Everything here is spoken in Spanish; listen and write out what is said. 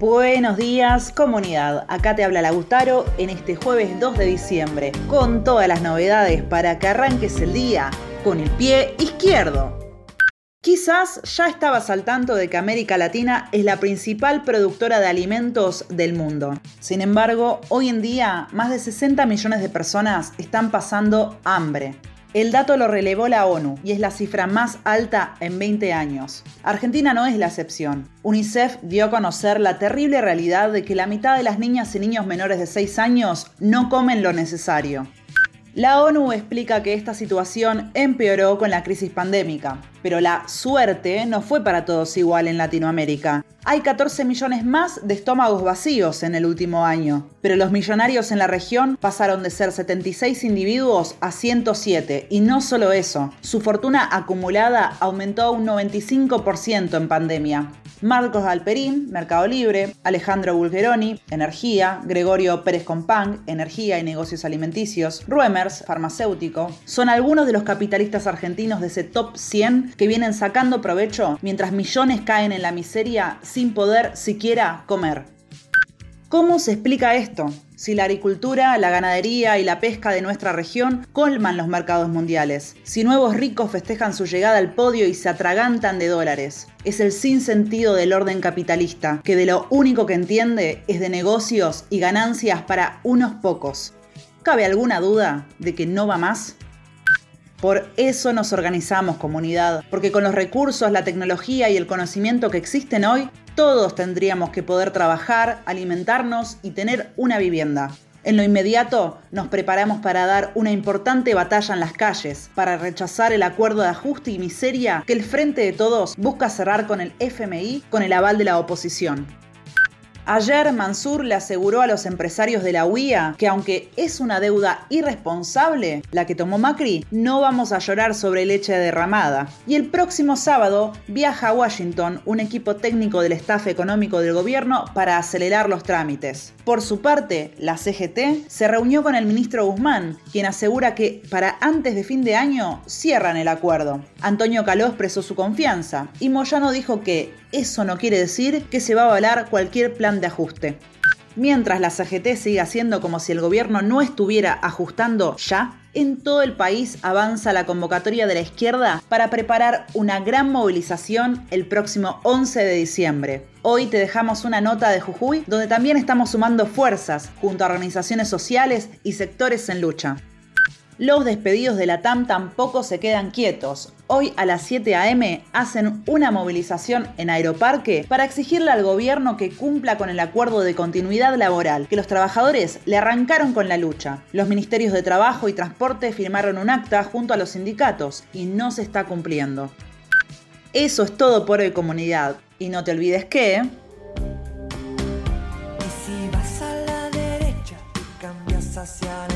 Buenos días, comunidad. Acá te habla Lagustaro en este jueves 2 de diciembre, con todas las novedades para que arranques el día con el pie izquierdo. Quizás ya estabas al tanto de que América Latina es la principal productora de alimentos del mundo. Sin embargo, hoy en día más de 60 millones de personas están pasando hambre. El dato lo relevó la ONU y es la cifra más alta en 20 años. Argentina no es la excepción. UNICEF dio a conocer la terrible realidad de que la mitad de las niñas y niños menores de 6 años no comen lo necesario. La ONU explica que esta situación empeoró con la crisis pandémica, pero la suerte no fue para todos igual en Latinoamérica. Hay 14 millones más de estómagos vacíos en el último año, pero los millonarios en la región pasaron de ser 76 individuos a 107, y no solo eso, su fortuna acumulada aumentó un 95% en pandemia. Marcos Alperín, Mercado Libre, Alejandro Bulgeroni, Energía, Gregorio Pérez Compang, Energía y Negocios Alimenticios, Ruemers, Farmacéutico, son algunos de los capitalistas argentinos de ese top 100 que vienen sacando provecho mientras millones caen en la miseria sin poder siquiera comer. ¿Cómo se explica esto? Si la agricultura, la ganadería y la pesca de nuestra región colman los mercados mundiales, si nuevos ricos festejan su llegada al podio y se atragantan de dólares, es el sinsentido del orden capitalista, que de lo único que entiende es de negocios y ganancias para unos pocos. ¿Cabe alguna duda de que no va más? Por eso nos organizamos comunidad, porque con los recursos, la tecnología y el conocimiento que existen hoy, todos tendríamos que poder trabajar, alimentarnos y tener una vivienda. En lo inmediato, nos preparamos para dar una importante batalla en las calles, para rechazar el acuerdo de ajuste y miseria que el Frente de Todos busca cerrar con el FMI con el aval de la oposición. Ayer Mansur le aseguró a los empresarios de la UIA que aunque es una deuda irresponsable la que tomó Macri, no vamos a llorar sobre leche derramada. Y el próximo sábado viaja a Washington un equipo técnico del staff económico del gobierno para acelerar los trámites. Por su parte, la CGT se reunió con el ministro Guzmán, quien asegura que para antes de fin de año cierran el acuerdo. Antonio Caló expresó su confianza y Moyano dijo que eso no quiere decir que se va a avalar cualquier plan de ajuste. Mientras la CGT sigue haciendo como si el gobierno no estuviera ajustando ya, en todo el país avanza la convocatoria de la izquierda para preparar una gran movilización el próximo 11 de diciembre. Hoy te dejamos una nota de Jujuy donde también estamos sumando fuerzas junto a organizaciones sociales y sectores en lucha. Los despedidos de la TAM tampoco se quedan quietos. Hoy a las 7 a.m. hacen una movilización en Aeroparque para exigirle al gobierno que cumpla con el acuerdo de continuidad laboral que los trabajadores le arrancaron con la lucha. Los ministerios de Trabajo y Transporte firmaron un acta junto a los sindicatos y no se está cumpliendo. Eso es todo por hoy comunidad. Y no te olvides que... Y si vas a la hacia